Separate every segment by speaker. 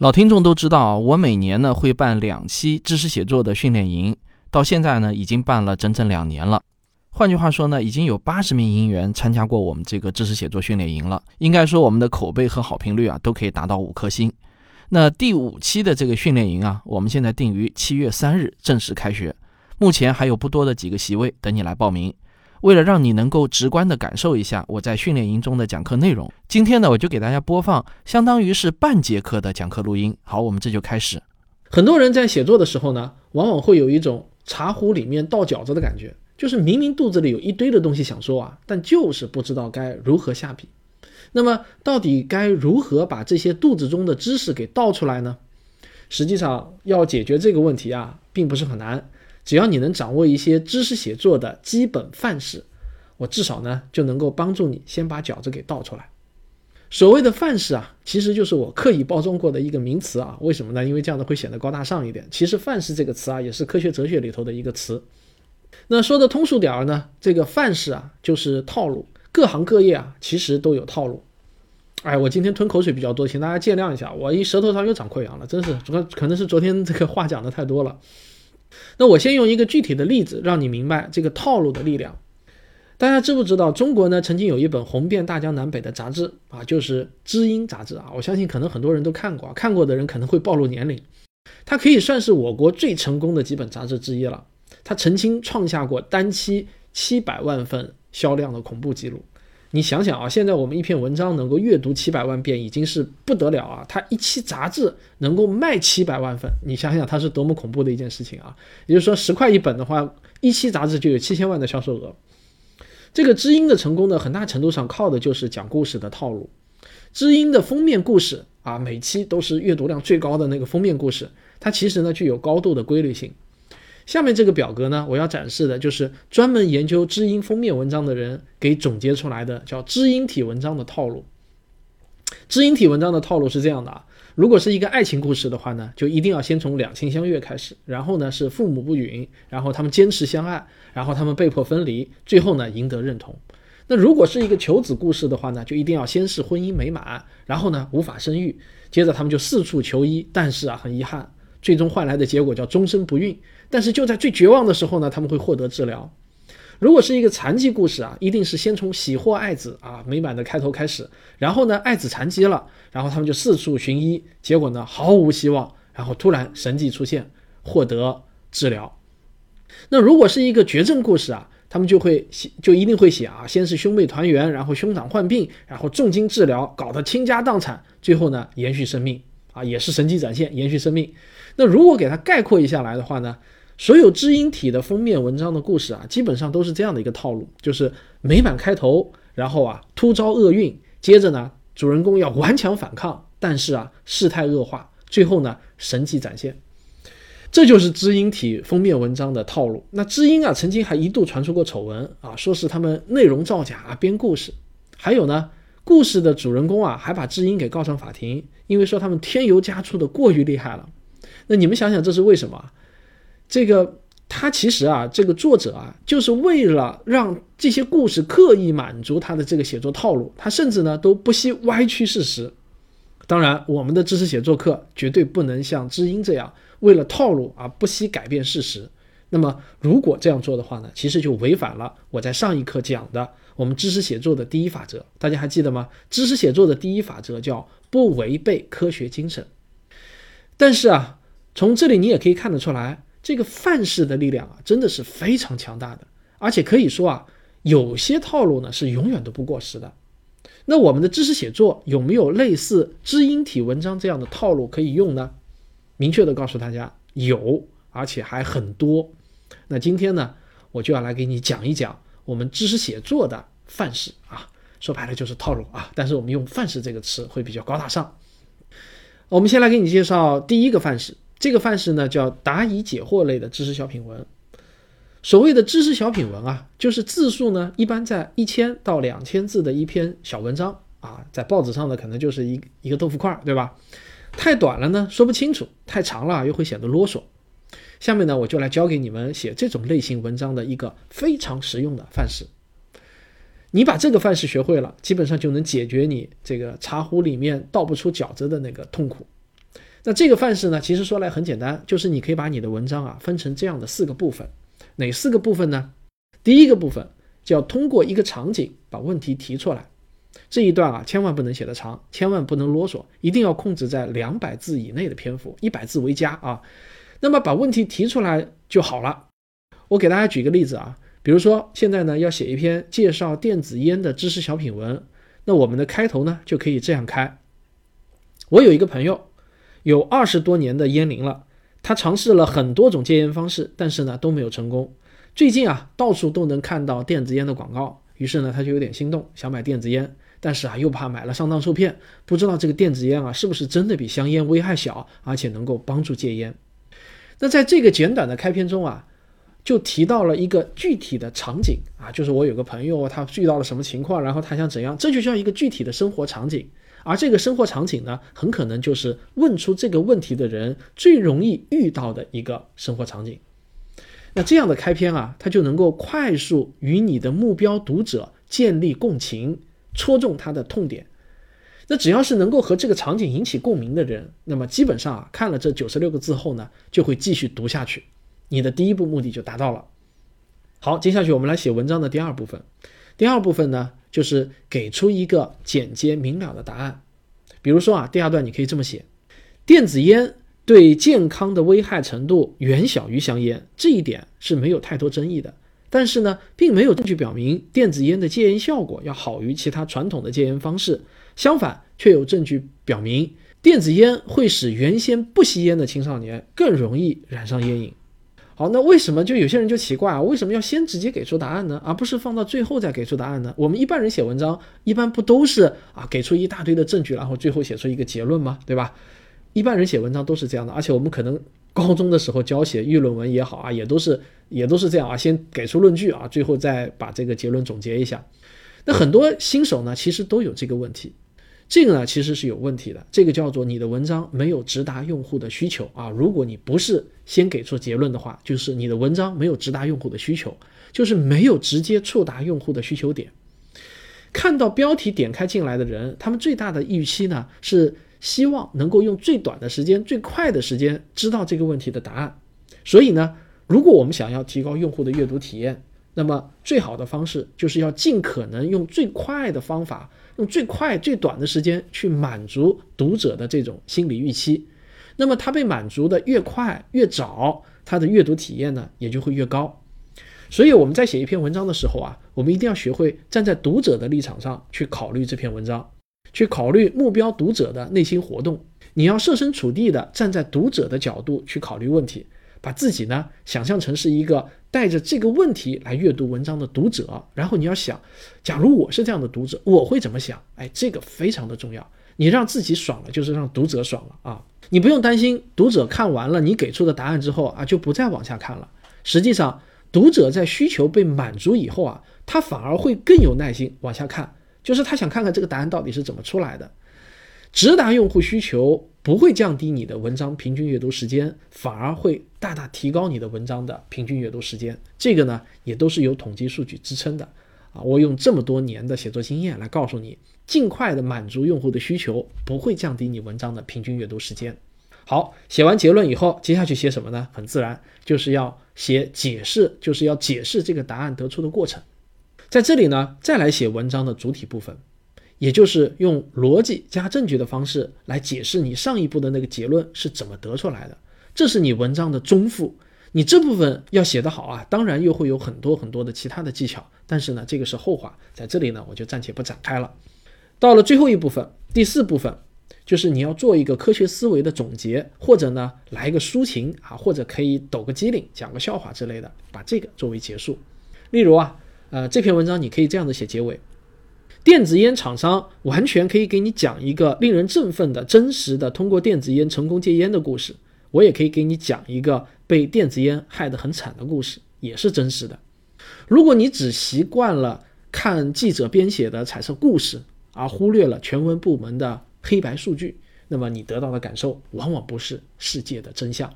Speaker 1: 老听众都知道，我每年呢会办两期知识写作的训练营，到现在呢已经办了整整两年了。换句话说呢，已经有八十名营员参加过我们这个知识写作训练营了。应该说，我们的口碑和好评率啊都可以达到五颗星。那第五期的这个训练营啊，我们现在定于七月三日正式开学，目前还有不多的几个席位等你来报名。为了让你能够直观地感受一下我在训练营中的讲课内容，今天呢，我就给大家播放相当于是半节课的讲课录音。好，我们这就开始。
Speaker 2: 很多人在写作的时候呢，往往会有一种茶壶里面倒饺子的感觉，就是明明肚子里有一堆的东西想说啊，但就是不知道该如何下笔。那么，到底该如何把这些肚子中的知识给倒出来呢？实际上，要解决这个问题啊，并不是很难。只要你能掌握一些知识写作的基本范式，我至少呢就能够帮助你先把饺子给倒出来。所谓的范式啊，其实就是我刻意包装过的一个名词啊。为什么呢？因为这样的会显得高大上一点。其实范式这个词啊，也是科学哲学里头的一个词。那说的通俗点儿呢，这个范式啊就是套路。各行各业啊，其实都有套路。哎，我今天吞口水比较多，请大家见谅一下。我一舌头上又长溃疡了，真是，可可能是昨天这个话讲的太多了。那我先用一个具体的例子，让你明白这个套路的力量。大家知不知道，中国呢曾经有一本红遍大江南北的杂志啊，就是《知音》杂志啊。我相信可能很多人都看过，看过的人可能会暴露年龄。它可以算是我国最成功的几本杂志之一了。它曾经创下过单期七百万份销量的恐怖记录。你想想啊，现在我们一篇文章能够阅读七百万遍，已经是不得了啊！它一期杂志能够卖七百万份，你想想它是多么恐怖的一件事情啊！也就是说，十块一本的话，一期杂志就有七千万的销售额。这个知音的成功呢，很大程度上靠的就是讲故事的套路。知音的封面故事啊，每期都是阅读量最高的那个封面故事，它其实呢具有高度的规律性。下面这个表格呢，我要展示的就是专门研究知音封面文章的人给总结出来的，叫知音体文章的套路。知音体文章的套路是这样的啊，如果是一个爱情故事的话呢，就一定要先从两情相悦开始，然后呢是父母不允，然后他们坚持相爱，然后他们被迫分离，最后呢赢得认同。那如果是一个求子故事的话呢，就一定要先是婚姻美满，然后呢无法生育，接着他们就四处求医，但是啊很遗憾。最终换来的结果叫终身不孕，但是就在最绝望的时候呢，他们会获得治疗。如果是一个残疾故事啊，一定是先从喜获爱子啊美满的开头开始，然后呢爱子残疾了，然后他们就四处寻医，结果呢毫无希望，然后突然神迹出现，获得治疗。那如果是一个绝症故事啊，他们就会写就一定会写啊，先是兄妹团圆，然后兄长患病，然后重金治疗，搞得倾家荡产，最后呢延续生命。啊，也是神迹展现，延续生命。那如果给它概括一下来的话呢，所有知音体的封面文章的故事啊，基本上都是这样的一个套路，就是美满开头，然后啊突遭厄运，接着呢主人公要顽强反抗，但是啊事态恶化，最后呢神迹展现。这就是知音体封面文章的套路。那知音啊，曾经还一度传出过丑闻啊，说是他们内容造假啊，编故事。还有呢，故事的主人公啊，还把知音给告上法庭。因为说他们添油加醋的过于厉害了，那你们想想这是为什么？这个他其实啊，这个作者啊，就是为了让这些故事刻意满足他的这个写作套路，他甚至呢都不惜歪曲事实。当然，我们的知识写作课绝对不能像知音这样为了套路而不惜改变事实。那么，如果这样做的话呢，其实就违反了我在上一课讲的我们知识写作的第一法则。大家还记得吗？知识写作的第一法则叫。不违背科学精神，但是啊，从这里你也可以看得出来，这个范式的力量啊，真的是非常强大的，而且可以说啊，有些套路呢是永远都不过时的。那我们的知识写作有没有类似知音体文章这样的套路可以用呢？明确的告诉大家，有，而且还很多。那今天呢，我就要来给你讲一讲我们知识写作的范式啊。说白了就是套路啊，但是我们用范式这个词会比较高大上。我们先来给你介绍第一个范式，这个范式呢叫答疑解惑类的知识小品文。所谓的知识小品文啊，就是字数呢一般在一千到两千字的一篇小文章啊，在报纸上的可能就是一一个豆腐块，对吧？太短了呢说不清楚，太长了又会显得啰嗦。下面呢我就来教给你们写这种类型文章的一个非常实用的范式。你把这个范式学会了，基本上就能解决你这个茶壶里面倒不出饺子的那个痛苦。那这个范式呢，其实说来很简单，就是你可以把你的文章啊分成这样的四个部分，哪四个部分呢？第一个部分就要通过一个场景把问题提出来，这一段啊千万不能写得长，千万不能啰嗦，一定要控制在两百字以内的篇幅，一百字为佳啊。那么把问题提出来就好了。我给大家举个例子啊，比如说现在呢要写一篇介绍电子烟的知识小品文，那我们的开头呢就可以这样开：我有一个朋友。有二十多年的烟龄了，他尝试了很多种戒烟方式，但是呢都没有成功。最近啊，到处都能看到电子烟的广告，于是呢他就有点心动，想买电子烟，但是啊又怕买了上当受骗，不知道这个电子烟啊是不是真的比香烟危害小，而且能够帮助戒烟。那在这个简短的开篇中啊，就提到了一个具体的场景啊，就是我有个朋友他遇到了什么情况，然后他想怎样，这就叫一个具体的生活场景。而这个生活场景呢，很可能就是问出这个问题的人最容易遇到的一个生活场景。那这样的开篇啊，它就能够快速与你的目标读者建立共情，戳中他的痛点。那只要是能够和这个场景引起共鸣的人，那么基本上啊，看了这九十六个字后呢，就会继续读下去。你的第一步目的就达到了。好，接下去我们来写文章的第二部分。第二部分呢？就是给出一个简洁明了的答案，比如说啊，第二段你可以这么写：电子烟对健康的危害程度远小于香烟，这一点是没有太多争议的。但是呢，并没有证据表明电子烟的戒烟效果要好于其他传统的戒烟方式，相反，却有证据表明电子烟会使原先不吸烟的青少年更容易染上烟瘾。好，那为什么就有些人就奇怪啊？为什么要先直接给出答案呢？而不是放到最后再给出答案呢？我们一般人写文章一般不都是啊给出一大堆的证据，然后最后写出一个结论吗？对吧？一般人写文章都是这样的，而且我们可能高中的时候教写议论文也好啊，也都是也都是这样啊，先给出论据啊，最后再把这个结论总结一下。那很多新手呢，其实都有这个问题。这个呢其实是有问题的，这个叫做你的文章没有直达用户的需求啊。如果你不是先给出结论的话，就是你的文章没有直达用户的需求，就是没有直接触达用户的需求点。看到标题点开进来的人，他们最大的预期呢是希望能够用最短的时间、最快的时间知道这个问题的答案。所以呢，如果我们想要提高用户的阅读体验，那么最好的方式就是要尽可能用最快的方法。用最快最短的时间去满足读者的这种心理预期，那么他被满足的越快越早，他的阅读体验呢也就会越高。所以我们在写一篇文章的时候啊，我们一定要学会站在读者的立场上去考虑这篇文章，去考虑目标读者的内心活动。你要设身处地的站在读者的角度去考虑问题，把自己呢想象成是一个。带着这个问题来阅读文章的读者，然后你要想，假如我是这样的读者，我会怎么想？哎，这个非常的重要。你让自己爽了，就是让读者爽了啊！你不用担心读者看完了你给出的答案之后啊，就不再往下看了。实际上，读者在需求被满足以后啊，他反而会更有耐心往下看，就是他想看看这个答案到底是怎么出来的。直达用户需求不会降低你的文章平均阅读时间，反而会大大提高你的文章的平均阅读时间。这个呢，也都是有统计数据支撑的啊。我用这么多年的写作经验来告诉你，尽快的满足用户的需求不会降低你文章的平均阅读时间。好，写完结论以后，接下去写什么呢？很自然，就是要写解释，就是要解释这个答案得出的过程。在这里呢，再来写文章的主体部分。也就是用逻辑加证据的方式来解释你上一步的那个结论是怎么得出来的，这是你文章的中腹。你这部分要写得好啊，当然又会有很多很多的其他的技巧，但是呢，这个是后话，在这里呢我就暂且不展开了。到了最后一部分，第四部分，就是你要做一个科学思维的总结，或者呢来一个抒情啊，或者可以抖个机灵，讲个笑话之类的，把这个作为结束。例如啊，呃，这篇文章你可以这样子写结尾。电子烟厂商完全可以给你讲一个令人振奋的真实的通过电子烟成功戒烟的故事，我也可以给你讲一个被电子烟害得很惨的故事，也是真实的。如果你只习惯了看记者编写的彩色故事，而忽略了全文部门的黑白数据，那么你得到的感受往往不是世界的真相。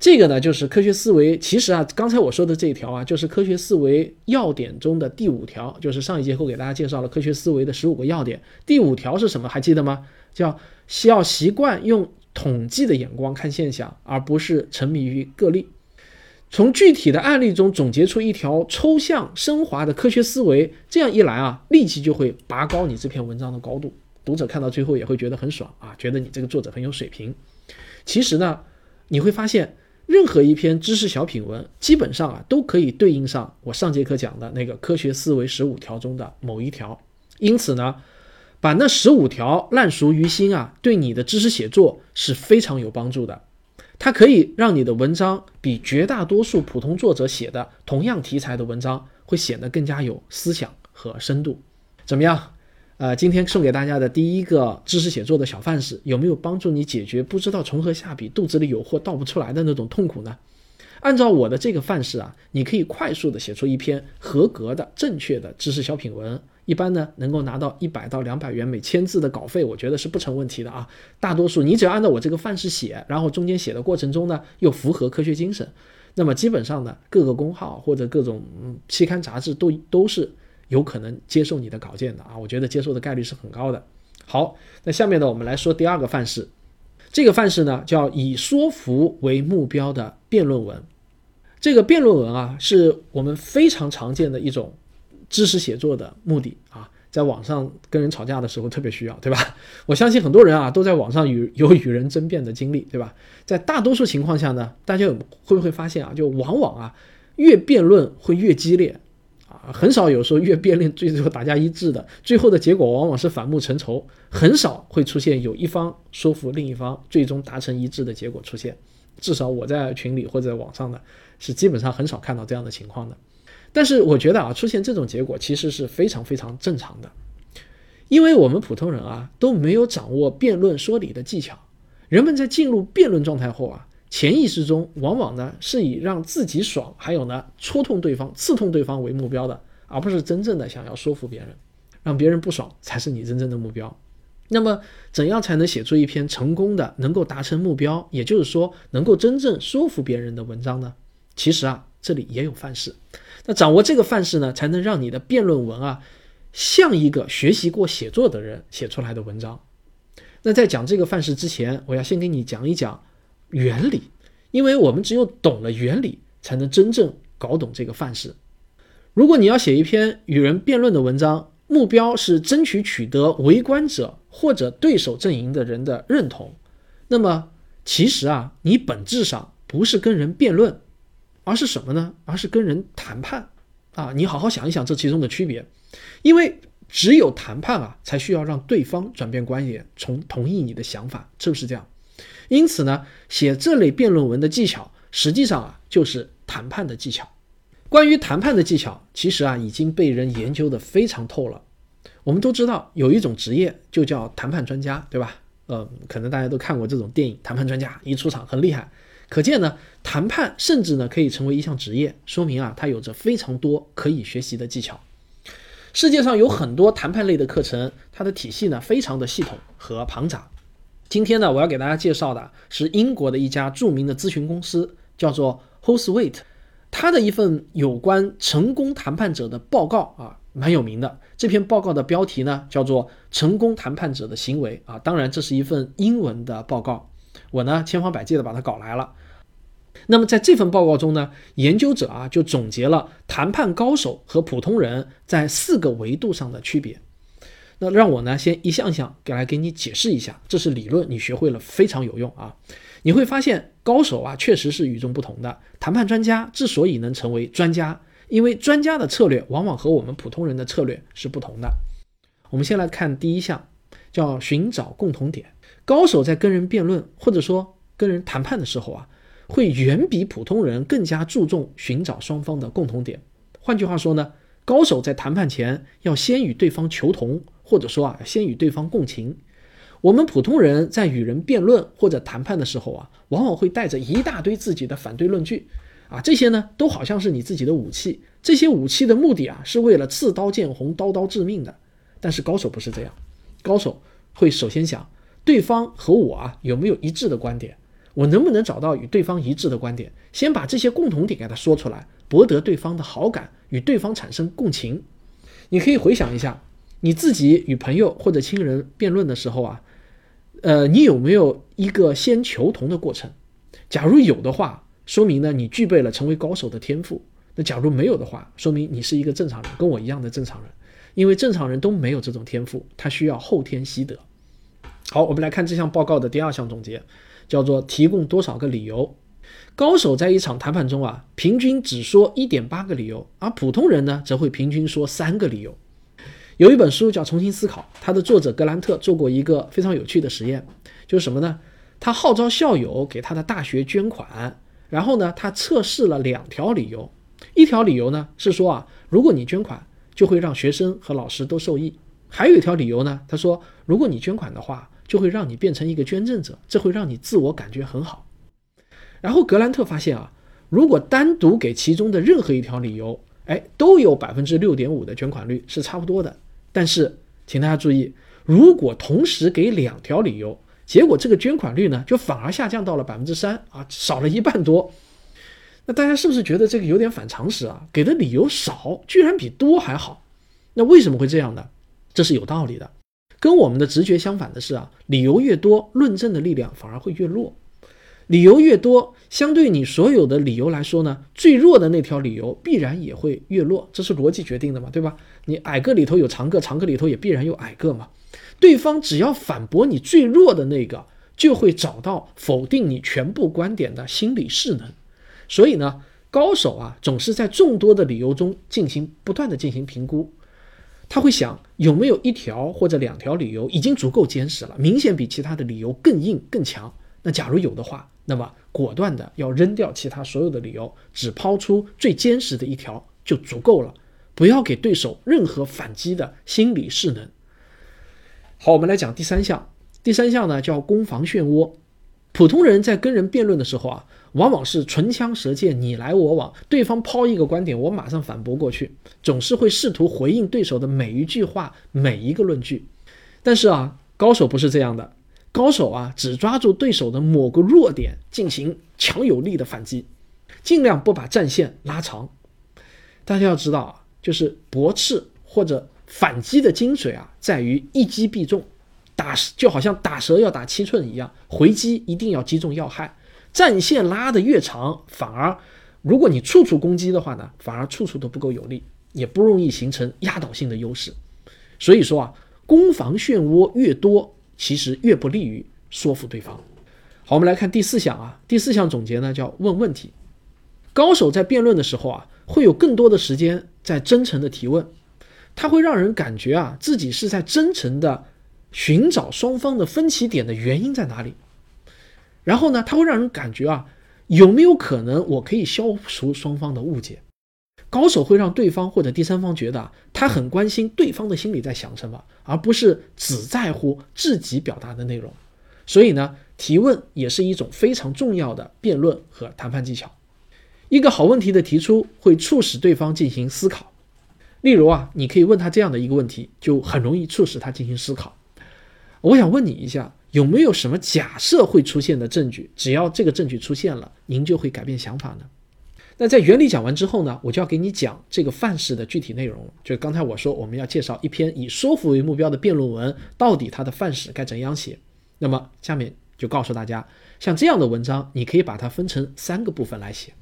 Speaker 2: 这个呢，就是科学思维。其实啊，刚才我说的这一条啊，就是科学思维要点中的第五条，就是上一节课给大家介绍了科学思维的十五个要点。第五条是什么？还记得吗？叫需要习惯用统计的眼光看现象，而不是沉迷于个例。从具体的案例中总结出一条抽象升华的科学思维，这样一来啊，立即就会拔高你这篇文章的高度。读者看到最后也会觉得很爽啊，觉得你这个作者很有水平。其实呢，你会发现，任何一篇知识小品文，基本上啊，都可以对应上我上节课讲的那个科学思维十五条中的某一条。因此呢，把那十五条烂熟于心啊，对你的知识写作是非常有帮助的。它可以让你的文章比绝大多数普通作者写的同样题材的文章会显得更加有思想和深度。怎么样？呃，今天送给大家的第一个知识写作的小范式，有没有帮助你解决不知道从何下笔、肚子里有货倒不出来的那种痛苦呢？按照我的这个范式啊，你可以快速的写出一篇合格的、正确的知识小品文。一般呢，能够拿到一百到两百元每千字的稿费，我觉得是不成问题的啊。大多数你只要按照我这个范式写，然后中间写的过程中呢，又符合科学精神，那么基本上呢，各个公号或者各种期刊杂志都都是有可能接受你的稿件的啊。我觉得接受的概率是很高的。好，那下面呢，我们来说第二个范式，这个范式呢叫以说服为目标的辩论文。这个辩论文啊，是我们非常常见的一种。知识写作的目的啊，在网上跟人吵架的时候特别需要，对吧？我相信很多人啊都在网上与有与人争辩的经历，对吧？在大多数情况下呢，大家有会不会发现啊，就往往啊越辩论会越激烈，很少有说越辩论最后打架一致的，最后的结果往往是反目成仇，很少会出现有一方说服另一方最终达成一致的结果出现。至少我在群里或者网上的是基本上很少看到这样的情况的。但是我觉得啊，出现这种结果其实是非常非常正常的，因为我们普通人啊都没有掌握辩论说理的技巧。人们在进入辩论状态后啊，潜意识中往往呢是以让自己爽，还有呢戳痛对方、刺痛对方为目标的，而不是真正的想要说服别人，让别人不爽才是你真正的目标。那么，怎样才能写出一篇成功的、能够达成目标，也就是说能够真正说服别人的文章呢？其实啊，这里也有范式。那掌握这个范式呢，才能让你的辩论文啊，像一个学习过写作的人写出来的文章。那在讲这个范式之前，我要先给你讲一讲原理，因为我们只有懂了原理，才能真正搞懂这个范式。如果你要写一篇与人辩论的文章，目标是争取取得围观者或者对手阵营的人的认同，那么其实啊，你本质上不是跟人辩论。而是什么呢？而是跟人谈判啊！你好好想一想这其中的区别，因为只有谈判啊，才需要让对方转变观点，从同意你的想法，是不是这样？因此呢，写这类辩论文的技巧，实际上啊，就是谈判的技巧。关于谈判的技巧，其实啊，已经被人研究的非常透了。我们都知道有一种职业就叫谈判专家，对吧？呃，可能大家都看过这种电影，谈判专家一出场很厉害。可见呢，谈判甚至呢可以成为一项职业，说明啊，它有着非常多可以学习的技巧。世界上有很多谈判类的课程，它的体系呢非常的系统和庞杂。今天呢，我要给大家介绍的是英国的一家著名的咨询公司，叫做 Hostwait，它的一份有关成功谈判者的报告啊，蛮有名的。这篇报告的标题呢叫做《成功谈判者的行为》啊，当然这是一份英文的报告。我呢千方百计的把它搞来了。那么在这份报告中呢，研究者啊就总结了谈判高手和普通人在四个维度上的区别。那让我呢先一项项给来给你解释一下，这是理论，你学会了非常有用啊。你会发现高手啊确实是与众不同的。谈判专家之所以能成为专家，因为专家的策略往往和我们普通人的策略是不同的。我们先来看第一项，叫寻找共同点。高手在跟人辩论或者说跟人谈判的时候啊，会远比普通人更加注重寻找双方的共同点。换句话说呢，高手在谈判前要先与对方求同，或者说啊，先与对方共情。我们普通人在与人辩论或者谈判的时候啊，往往会带着一大堆自己的反对论据啊，这些呢都好像是你自己的武器。这些武器的目的啊，是为了刺刀见红，刀刀致命的。但是高手不是这样，高手会首先想。对方和我啊有没有一致的观点？我能不能找到与对方一致的观点？先把这些共同点给他说出来，博得对方的好感，与对方产生共情。你可以回想一下，你自己与朋友或者亲人辩论的时候啊，呃，你有没有一个先求同的过程？假如有的话，说明呢你具备了成为高手的天赋。那假如没有的话，说明你是一个正常人，跟我一样的正常人。因为正常人都没有这种天赋，他需要后天习得。好，我们来看这项报告的第二项总结，叫做提供多少个理由。高手在一场谈判中啊，平均只说一点八个理由，而普通人呢，则会平均说三个理由。有一本书叫《重新思考》，它的作者格兰特做过一个非常有趣的实验，就是什么呢？他号召校友给他的大学捐款，然后呢，他测试了两条理由。一条理由呢是说啊，如果你捐款，就会让学生和老师都受益。还有一条理由呢，他说，如果你捐款的话，就会让你变成一个捐赠者，这会让你自我感觉很好。然后格兰特发现啊，如果单独给其中的任何一条理由，哎，都有百分之六点五的捐款率是差不多的。但是，请大家注意，如果同时给两条理由，结果这个捐款率呢，就反而下降到了百分之三啊，少了一半多。那大家是不是觉得这个有点反常识啊？给的理由少，居然比多还好。那为什么会这样呢？这是有道理的。跟我们的直觉相反的是啊，理由越多，论证的力量反而会越弱。理由越多，相对你所有的理由来说呢，最弱的那条理由必然也会越弱，这是逻辑决定的嘛，对吧？你矮个里头有长个，长个里头也必然有矮个嘛。对方只要反驳你最弱的那个，就会找到否定你全部观点的心理势能。所以呢，高手啊，总是在众多的理由中进行不断的进行评估。他会想有没有一条或者两条理由已经足够坚实了，明显比其他的理由更硬更强。那假如有的话，那么果断的要扔掉其他所有的理由，只抛出最坚实的一条就足够了，不要给对手任何反击的心理势能。好，我们来讲第三项。第三项呢叫攻防漩涡。普通人在跟人辩论的时候啊，往往是唇枪舌剑，你来我往，对方抛一个观点，我马上反驳过去，总是会试图回应对手的每一句话、每一个论据。但是啊，高手不是这样的，高手啊，只抓住对手的某个弱点进行强有力的反击，尽量不把战线拉长。大家要知道啊，就是驳斥或者反击的精髓啊，在于一击必中。打就好像打蛇要打七寸一样，回击一定要击中要害。战线拉得越长，反而如果你处处攻击的话呢，反而处处都不够有力，也不容易形成压倒性的优势。所以说啊，攻防漩涡越多，其实越不利于说服对方。好，我们来看第四项啊，第四项总结呢叫问问题。高手在辩论的时候啊，会有更多的时间在真诚的提问，他会让人感觉啊自己是在真诚的。寻找双方的分歧点的原因在哪里？然后呢，他会让人感觉啊，有没有可能我可以消除双方的误解？高手会让对方或者第三方觉得他很关心对方的心里在想什么，而不是只在乎自己表达的内容。所以呢，提问也是一种非常重要的辩论和谈判技巧。一个好问题的提出会促使对方进行思考。例如啊，你可以问他这样的一个问题，就很容易促使他进行思考。我想问你一下，有没有什么假设会出现的证据？只要这个证据出现了，您就会改变想法呢？那在原理讲完之后呢，我就要给你讲这个范式的具体内容。就刚才我说，我们要介绍一篇以说服为目标的辩论文，到底它的范式该怎样写？那么下面就告诉大家，像这样的文章，你可以把它分成三个部分来写。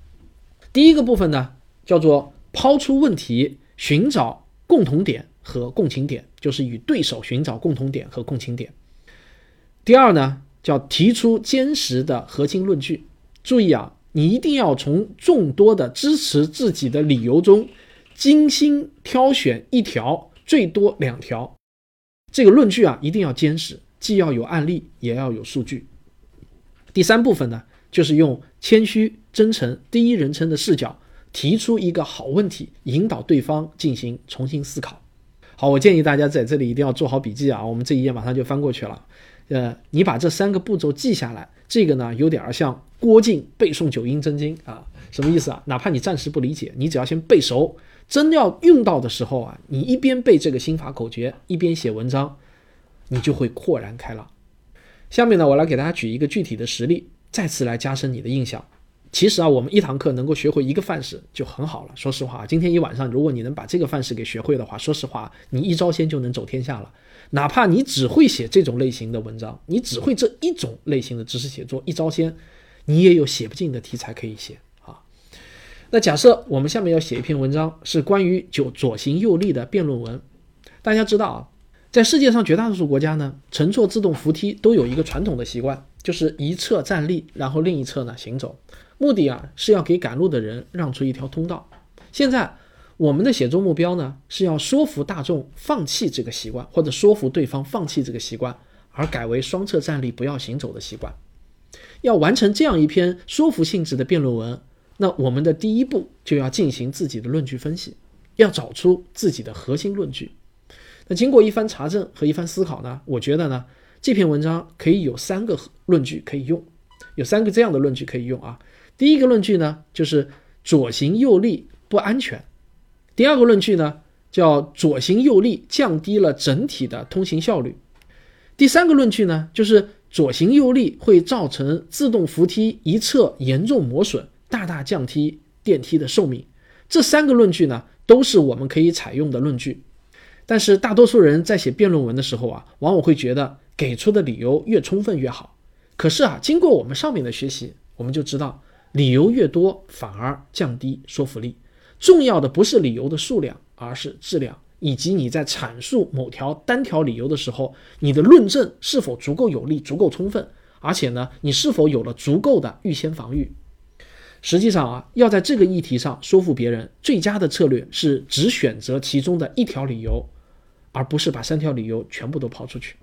Speaker 2: 第一个部分呢，叫做抛出问题，寻找共同点。和共情点就是与对手寻找共同点和共情点。第二呢，叫提出坚实的核心论据。注意啊，你一定要从众多的支持自己的理由中精心挑选一条，最多两条。这个论据啊，一定要坚实，既要有案例，也要有数据。第三部分呢，就是用谦虚、真诚、第一人称的视角提出一个好问题，引导对方进行重新思考。好，我建议大家在这里一定要做好笔记啊！我们这一页马上就翻过去了。呃，你把这三个步骤记下来，这个呢有点儿像郭靖背诵九阴真经啊，什么意思啊？哪怕你暂时不理解，你只要先背熟，真要用到的时候啊，你一边背这个心法口诀，一边写文章，你就会豁然开朗。下面呢，我来给大家举一个具体的实例，再次来加深你的印象。其实啊，我们一堂课能够学会一个范式就很好了。说实话，今天一晚上，如果你能把这个范式给学会的话，说实话，你一招鲜就能走天下了。哪怕你只会写这种类型的文章，你只会这一种类型的知识写作，一招鲜，你也有写不尽的题材可以写啊。那假设我们下面要写一篇文章，是关于就左行右立的辩论文。大家知道啊，在世界上绝大多数国家呢，乘坐自动扶梯都有一个传统的习惯，就是一侧站立，然后另一侧呢行走，目的啊是要给赶路的人让出一条通道。现在。我们的写作目标呢，是要说服大众放弃这个习惯，或者说服对方放弃这个习惯，而改为双侧站立、不要行走的习惯。要完成这样一篇说服性质的辩论文，那我们的第一步就要进行自己的论据分析，要找出自己的核心论据。那经过一番查证和一番思考呢，我觉得呢，这篇文章可以有三个论据可以用，有三个这样的论据可以用啊。第一个论据呢，就是左行右立不安全。第二个论据呢，叫左行右立降低了整体的通行效率。第三个论据呢，就是左行右立会造成自动扶梯一侧严重磨损，大大降低电梯的寿命。这三个论据呢，都是我们可以采用的论据。但是大多数人在写辩论文的时候啊，往往会觉得给出的理由越充分越好。可是啊，经过我们上面的学习，我们就知道，理由越多反而降低说服力。重要的不是理由的数量，而是质量，以及你在阐述某条单条理由的时候，你的论证是否足够有力、足够充分，而且呢，你是否有了足够的预先防御。实际上啊，要在这个议题上说服别人，最佳的策略是只选择其中的一条理由，而不是把三条理由全部都抛出去，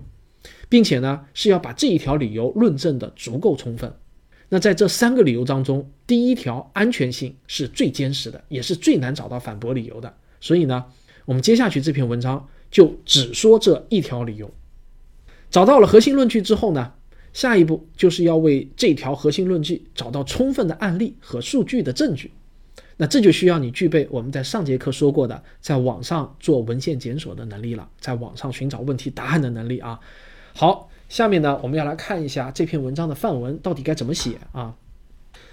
Speaker 2: 并且呢，是要把这一条理由论证的足够充分。那在这三个理由当中，第一条安全性是最坚实的，也是最难找到反驳理由的。所以呢，我们接下去这篇文章就只说这一条理由。找到了核心论据之后呢，下一步就是要为这条核心论据找到充分的案例和数据的证据。那这就需要你具备我们在上节课说过的，在网上做文献检索的能力了，在网上寻找问题答案的能力啊。好。下面呢，我们要来看一下这篇文章的范文到底该怎么写啊？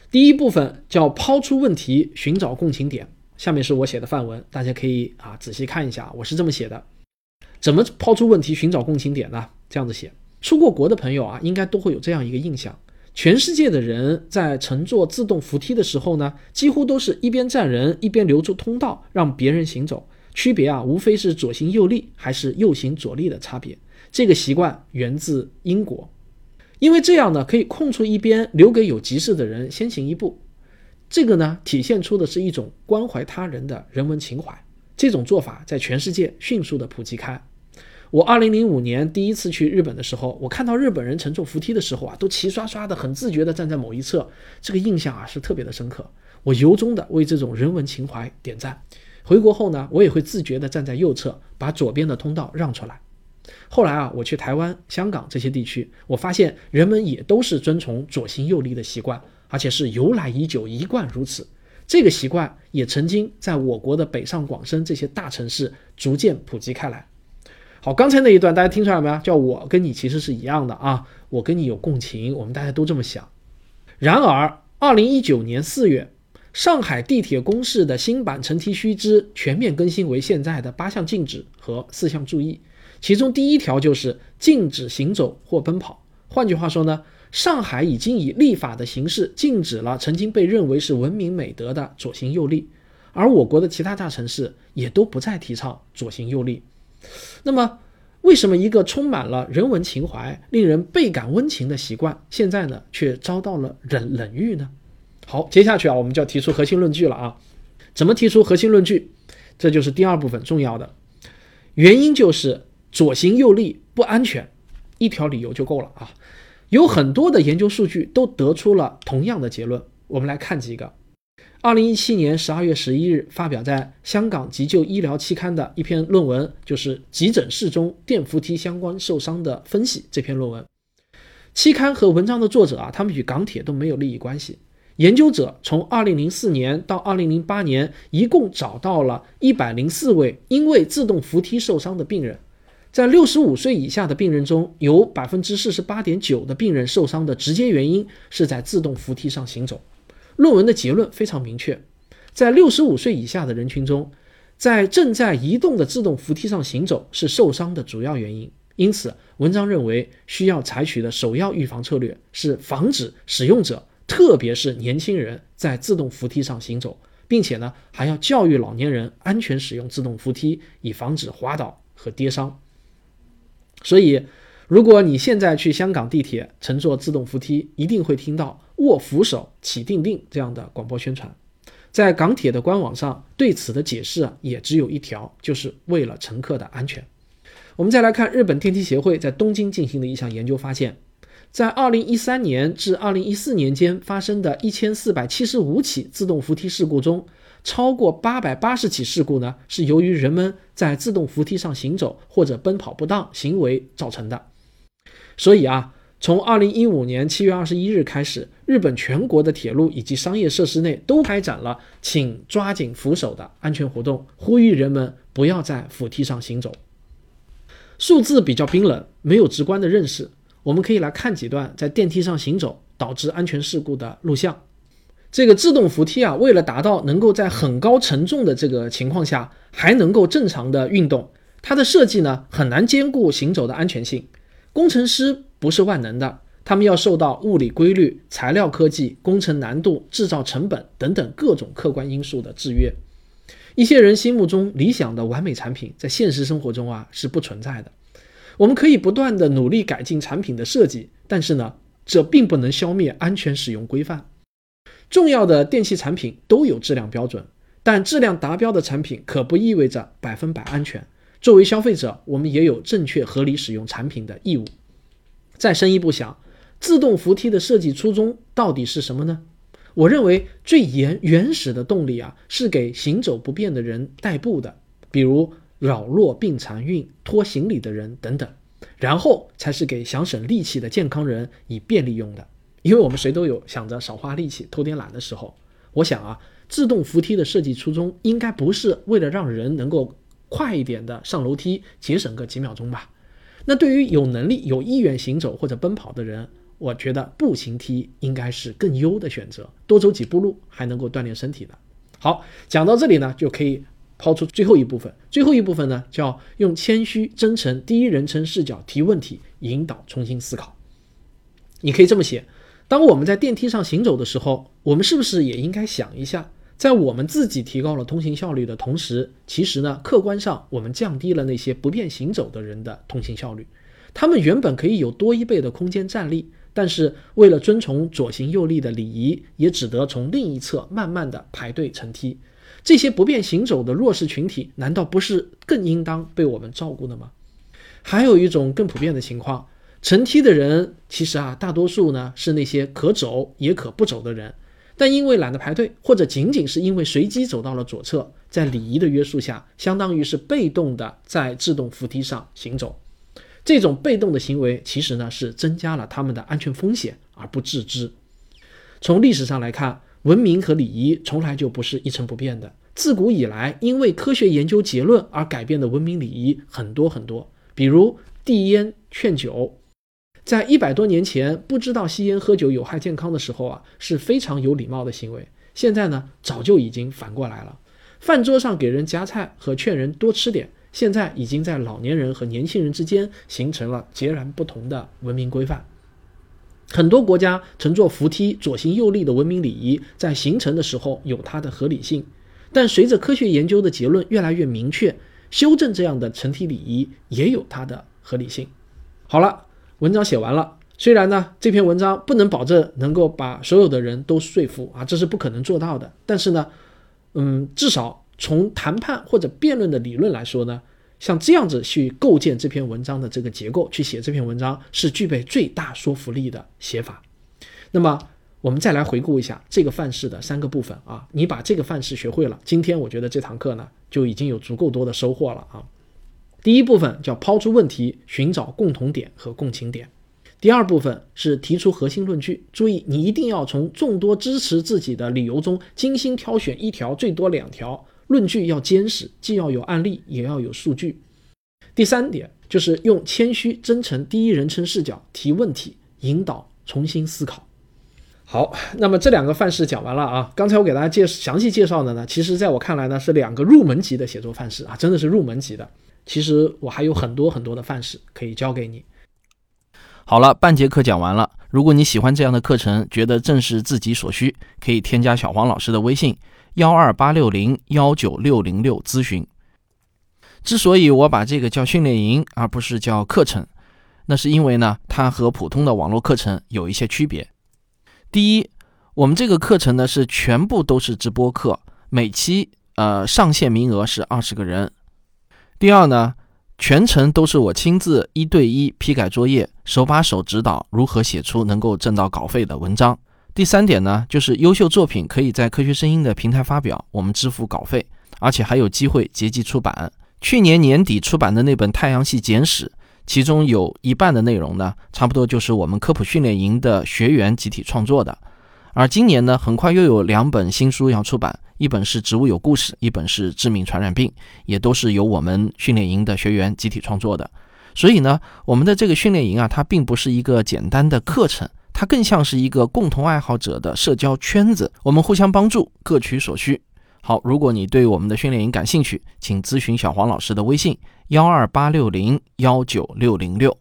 Speaker 2: 第一部分叫抛出问题，寻找共情点。下面是我写的范文，大家可以啊仔细看一下，我是这么写的。怎么抛出问题，寻找共情点呢？这样子写。出过国的朋友啊，应该都会有这样一个印象：全世界的人在乘坐自动扶梯的时候呢，几乎都是一边站人，一边留出通道让别人行走。区别啊，无非是左行右立还是右行左立的差别。这个习惯源自英国，因为这样呢，可以空出一边，留给有急事的人先行一步。这个呢，体现出的是一种关怀他人的人文情怀。这种做法在全世界迅速的普及开。我二零零五年第一次去日本的时候，我看到日本人乘坐扶梯的时候啊，都齐刷刷的、很自觉的站在某一侧，这个印象啊是特别的深刻。我由衷的为这种人文情怀点赞。回国后呢，我也会自觉的站在右侧，把左边的通道让出来。后来啊，我去台湾、香港这些地区，我发现人们也都是遵从左行右立的习惯，而且是由来已久，一贯如此。这个习惯也曾经在我国的北上广深这些大城市逐渐普及开来。好，刚才那一段大家听出来没有？叫我跟你其实是一样的啊，我跟你有共情，我们大家都这么想。然而，二零一九年四月，上海地铁公示的新版乘梯须知全面更新为现在的八项禁止和四项注意。其中第一条就是禁止行走或奔跑。换句话说呢，上海已经以立法的形式禁止了曾经被认为是文明美德的左行右立，而我国的其他大城市也都不再提倡左行右立。那么，为什么一个充满了人文情怀、令人倍感温情的习惯，现在呢却遭到了冷冷遇呢？好，接下去啊，我们就要提出核心论据了啊。怎么提出核心论据？这就是第二部分重要的原因，就是。左行右立不安全，一条理由就够了啊！有很多的研究数据都得出了同样的结论。我们来看几个。二零一七年十二月十一日发表在《香港急救医疗期刊》的一篇论文，就是《急诊室中电扶梯相关受伤的分析》这篇论文。期刊和文章的作者啊，他们与港铁都没有利益关系。研究者从二零零四年到二零零八年，一共找到了一百零四位因为自动扶梯受伤的病人。在六十五岁以下的病人中，有百分之四十八点九的病人受伤的直接原因是在自动扶梯上行走。论文的结论非常明确，在六十五岁以下的人群中，在正在移动的自动扶梯上行走是受伤的主要原因。因此，文章认为需要采取的首要预防策略是防止使用者，特别是年轻人在自动扶梯上行走，并且呢，还要教育老年人安全使用自动扶梯，以防止滑倒和跌伤。所以，如果你现在去香港地铁乘坐自动扶梯，一定会听到“握扶手，起定定”这样的广播宣传。在港铁的官网上，对此的解释啊，也只有一条，就是为了乘客的安全。我们再来看日本电梯协会在东京进行的一项研究发现，在2013年至2014年间发生的1475起自动扶梯事故中，超过880起事故呢是由于人们在自动扶梯上行走或者奔跑不当行为造成的。所以啊，从2015年7月21日开始，日本全国的铁路以及商业设施内都开展了“请抓紧扶手”的安全活动，呼吁人们不要在扶梯上行走。数字比较冰冷，没有直观的认识。我们可以来看几段在电梯上行走导致安全事故的录像。这个自动扶梯啊，为了达到能够在很高承重的这个情况下还能够正常的运动，它的设计呢很难兼顾行走的安全性。工程师不是万能的，他们要受到物理规律、材料科技、工程难度、制造成本等等各种客观因素的制约。一些人心目中理想的完美产品，在现实生活中啊是不存在的。我们可以不断的努力改进产品的设计，但是呢，这并不能消灭安全使用规范。重要的电器产品都有质量标准，但质量达标的产品可不意味着百分百安全。作为消费者，我们也有正确合理使用产品的义务。再深一步想，自动扶梯的设计初衷到底是什么呢？我认为最原原始的动力啊，是给行走不便的人代步的，比如老弱病残孕、拖行李的人等等，然后才是给想省力气的健康人以便利用的。因为我们谁都有想着少花力气、偷点懒的时候。我想啊，自动扶梯的设计初衷应该不是为了让人能够快一点的上楼梯，节省个几秒钟吧。那对于有能力、有意愿行走或者奔跑的人，我觉得步行梯应该是更优的选择，多走几步路还能够锻炼身体的。好，讲到这里呢，就可以抛出最后一部分。最后一部分呢，叫用谦虚、真诚、第一人称视角提问题，引导重新思考。你可以这么写：当我们在电梯上行走的时候，我们是不是也应该想一下，在我们自己提高了通行效率的同时，其实呢，客观上我们降低了那些不便行走的人的通行效率。他们原本可以有多一倍的空间站立。但是为了遵从左行右立的礼仪，也只得从另一侧慢慢的排队乘梯。这些不便行走的弱势群体，难道不是更应当被我们照顾的吗？还有一种更普遍的情况，乘梯的人其实啊，大多数呢是那些可走也可不走的人，但因为懒得排队，或者仅仅是因为随机走到了左侧，在礼仪的约束下，相当于是被动的在自动扶梯上行走。这种被动的行为，其实呢是增加了他们的安全风险而不自知。从历史上来看，文明和礼仪从来就不是一成不变的。自古以来，因为科学研究结论而改变的文明礼仪很多很多。比如递烟劝酒，在一百多年前，不知道吸烟喝酒有害健康的时候啊，是非常有礼貌的行为。现在呢，早就已经反过来了。饭桌上给人夹菜和劝人多吃点。现在已经在老年人和年轻人之间形成了截然不同的文明规范。很多国家乘坐扶梯左行右立的文明礼仪在形成的时候有它的合理性，但随着科学研究的结论越来越明确，修正这样的成体礼仪也有它的合理性。好了，文章写完了。虽然呢，这篇文章不能保证能够把所有的人都说服啊，这是不可能做到的。但是呢，嗯，至少。从谈判或者辩论的理论来说呢，像这样子去构建这篇文章的这个结构，去写这篇文章是具备最大说服力的写法。那么我们再来回顾一下这个范式的三个部分啊，你把这个范式学会了，今天我觉得这堂课呢就已经有足够多的收获了啊。第一部分叫抛出问题，寻找共同点和共情点。第二部分是提出核心论据，注意你一定要从众多支持自己的理由中精心挑选一条，最多两条。论据要坚实，既要有案例，也要有数据。第三点就是用谦虚、真诚、第一人称视角提问题，引导重新思考。好，那么这两个范式讲完了啊。刚才我给大家介详细介绍的呢，其实在我看来呢是两个入门级的写作范式啊，真的是入门级的。其实我还有很多很多的范式可以教给你。
Speaker 1: 好了，半节课讲完了。如果你喜欢这样的课程，觉得正是自己所需，可以添加小黄老师的微信幺二八六零幺九六零六咨询。之所以我把这个叫训练营，而不是叫课程，那是因为呢，它和普通的网络课程有一些区别。第一，我们这个课程呢是全部都是直播课，每期呃上限名额是二十个人。第二呢，全程都是我亲自一对一批改作业，手把手指导如何写出能够挣到稿费的文章。第三点呢，就是优秀作品可以在科学声音的平台发表，我们支付稿费，而且还有机会结集出版。去年年底出版的那本《太阳系简史》。其中有一半的内容呢，差不多就是我们科普训练营的学员集体创作的。而今年呢，很快又有两本新书要出版，一本是《植物有故事》，一本是《致命传染病》，也都是由我们训练营的学员集体创作的。所以呢，我们的这个训练营啊，它并不是一个简单的课程，它更像是一个共同爱好者的社交圈子，我们互相帮助，各取所需。好，如果你对我们的训练营感兴趣，请咨询小黄老师的微信：幺二八六零幺九六零六。